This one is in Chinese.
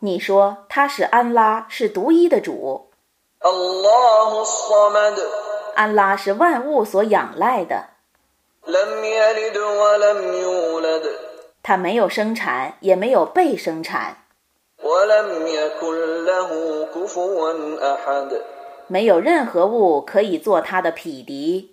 你说他是安拉是独一的主。安拉是万物所仰赖的。他没有生产也没有被生产。没有任何物可以做他的匹敌。